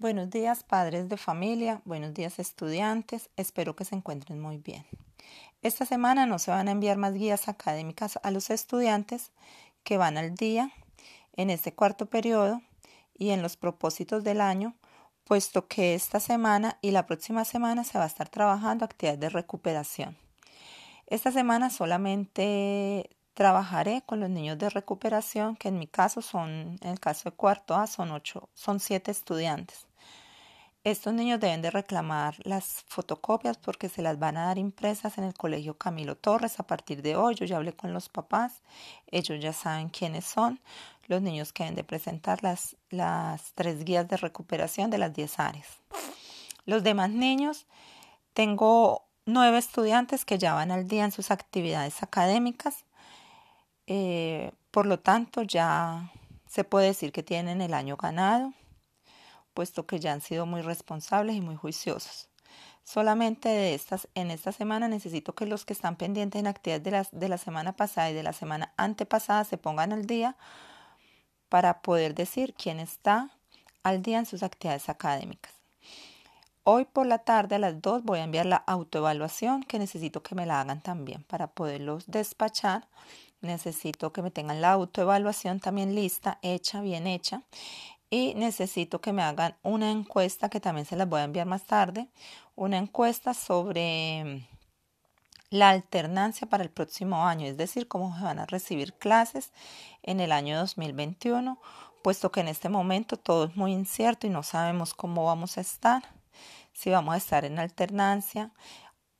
Buenos días padres de familia, buenos días estudiantes, espero que se encuentren muy bien. Esta semana no se van a enviar más guías académicas a los estudiantes que van al día en este cuarto periodo y en los propósitos del año, puesto que esta semana y la próxima semana se va a estar trabajando actividades de recuperación. Esta semana solamente trabajaré con los niños de recuperación, que en mi caso son, en el caso de cuarto A, son ocho, son siete estudiantes. Estos niños deben de reclamar las fotocopias porque se las van a dar impresas en el colegio Camilo Torres a partir de hoy. Yo ya hablé con los papás, ellos ya saben quiénes son. Los niños que deben de presentar las, las tres guías de recuperación de las 10 áreas. Los demás niños, tengo nueve estudiantes que ya van al día en sus actividades académicas. Eh, por lo tanto, ya se puede decir que tienen el año ganado puesto que ya han sido muy responsables y muy juiciosos. Solamente de estas, en esta semana necesito que los que están pendientes en actividades de, las, de la semana pasada y de la semana antepasada se pongan al día para poder decir quién está al día en sus actividades académicas. Hoy por la tarde a las 2 voy a enviar la autoevaluación que necesito que me la hagan también para poderlos despachar. Necesito que me tengan la autoevaluación también lista, hecha, bien hecha y necesito que me hagan una encuesta que también se las voy a enviar más tarde, una encuesta sobre la alternancia para el próximo año, es decir, cómo se van a recibir clases en el año 2021, puesto que en este momento todo es muy incierto y no sabemos cómo vamos a estar, si vamos a estar en alternancia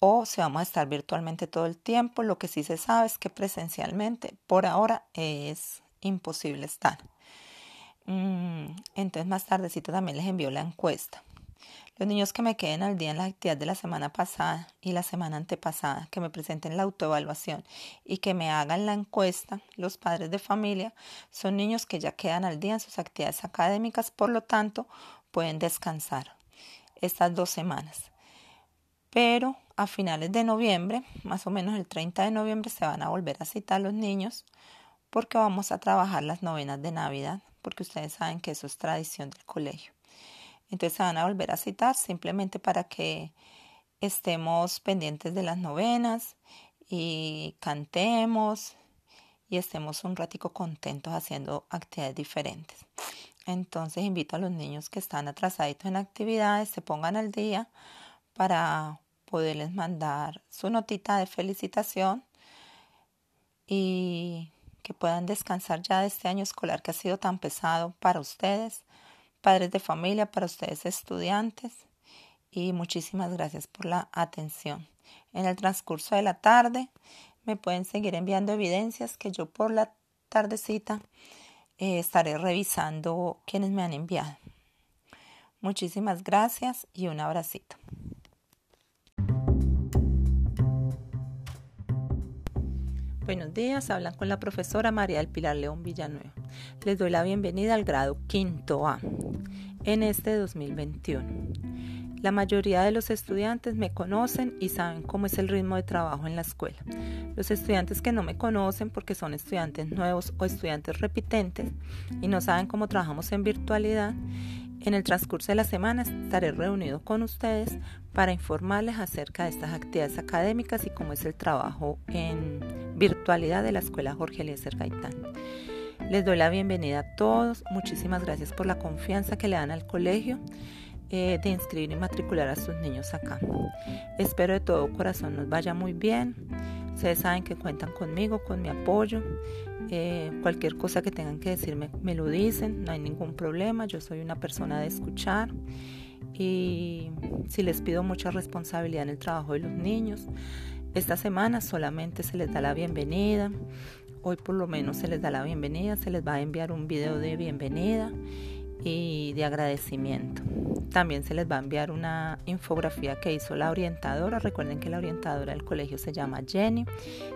o si vamos a estar virtualmente todo el tiempo. Lo que sí se sabe es que presencialmente por ahora es imposible estar. Mm, entonces más tardecito también les envío la encuesta. Los niños que me queden al día en la actividad de la semana pasada y la semana antepasada, que me presenten la autoevaluación y que me hagan la encuesta, los padres de familia, son niños que ya quedan al día en sus actividades académicas, por lo tanto pueden descansar estas dos semanas. Pero a finales de noviembre, más o menos el 30 de noviembre, se van a volver a citar los niños porque vamos a trabajar las novenas de Navidad porque ustedes saben que eso es tradición del colegio. Entonces se van a volver a citar simplemente para que estemos pendientes de las novenas y cantemos y estemos un ratico contentos haciendo actividades diferentes. Entonces invito a los niños que están atrasaditos en actividades, se pongan al día para poderles mandar su notita de felicitación y que puedan descansar ya de este año escolar que ha sido tan pesado para ustedes, padres de familia, para ustedes estudiantes. Y muchísimas gracias por la atención. En el transcurso de la tarde me pueden seguir enviando evidencias que yo por la tardecita eh, estaré revisando quienes me han enviado. Muchísimas gracias y un abracito. Buenos días, hablan con la profesora María del Pilar León Villanueva. Les doy la bienvenida al grado quinto A en este 2021. La mayoría de los estudiantes me conocen y saben cómo es el ritmo de trabajo en la escuela. Los estudiantes que no me conocen porque son estudiantes nuevos o estudiantes repitentes y no saben cómo trabajamos en virtualidad, en el transcurso de la semana estaré reunido con ustedes para informarles acerca de estas actividades académicas y cómo es el trabajo en virtualidad de la Escuela Jorge Eliezer Gaitán. Les doy la bienvenida a todos. Muchísimas gracias por la confianza que le dan al colegio eh, de inscribir y matricular a sus niños acá. Espero de todo corazón nos vaya muy bien. Ustedes saben que cuentan conmigo, con mi apoyo. Eh, cualquier cosa que tengan que decirme, me lo dicen, no hay ningún problema. Yo soy una persona de escuchar. Y si les pido mucha responsabilidad en el trabajo de los niños, esta semana solamente se les da la bienvenida. Hoy por lo menos se les da la bienvenida, se les va a enviar un video de bienvenida y de agradecimiento. También se les va a enviar una infografía que hizo la orientadora. Recuerden que la orientadora del colegio se llama Jenny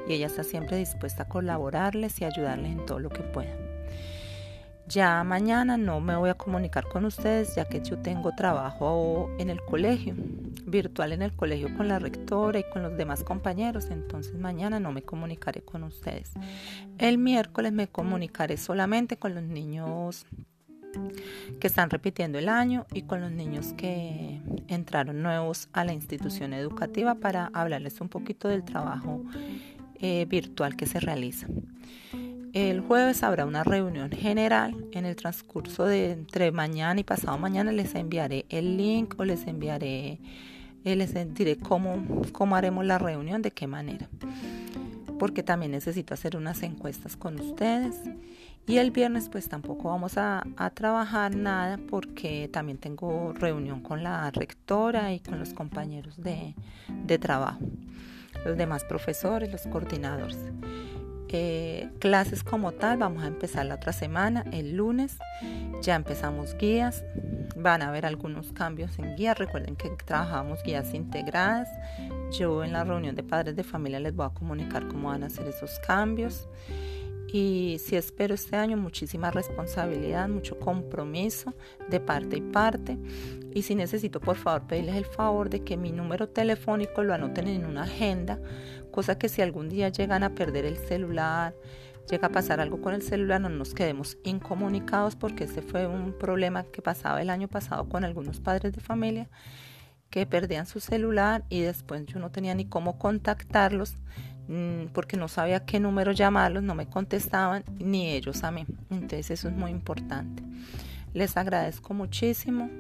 y ella está siempre dispuesta a colaborarles y ayudarles en todo lo que pueda. Ya mañana no me voy a comunicar con ustedes ya que yo tengo trabajo en el colegio, virtual en el colegio con la rectora y con los demás compañeros, entonces mañana no me comunicaré con ustedes. El miércoles me comunicaré solamente con los niños que están repitiendo el año y con los niños que entraron nuevos a la institución educativa para hablarles un poquito del trabajo eh, virtual que se realiza. El jueves habrá una reunión general. En el transcurso de entre mañana y pasado mañana les enviaré el link o les enviaré, les diré cómo, cómo haremos la reunión, de qué manera. Porque también necesito hacer unas encuestas con ustedes. Y el viernes pues tampoco vamos a, trabajar nada porque también tengo reunión con la rectora y con los compañeros de, de trabajo, los demás profesores, los coordinadores. Eh, clases como tal vamos a empezar la otra semana, el lunes. Ya empezamos guías. Van a haber algunos cambios en guías. Recuerden que trabajamos guías integradas. Yo en la reunión de padres de familia les voy a comunicar cómo van a hacer esos cambios. Y si espero este año muchísima responsabilidad, mucho compromiso de parte y parte. Y si necesito, por favor, pedirles el favor de que mi número telefónico lo anoten en una agenda cosa que si algún día llegan a perder el celular, llega a pasar algo con el celular, no nos quedemos incomunicados porque ese fue un problema que pasaba el año pasado con algunos padres de familia que perdían su celular y después yo no tenía ni cómo contactarlos mm, porque no sabía qué número llamarlos, no me contestaban ni ellos a mí. Entonces eso es muy importante. Les agradezco muchísimo.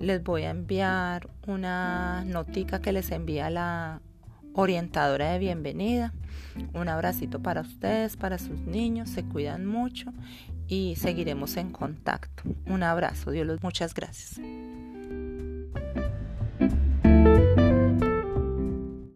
Les voy a enviar una notica que les envía la orientadora de bienvenida. Un abracito para ustedes, para sus niños, se cuidan mucho y seguiremos en contacto. Un abrazo, Dios los muchas gracias.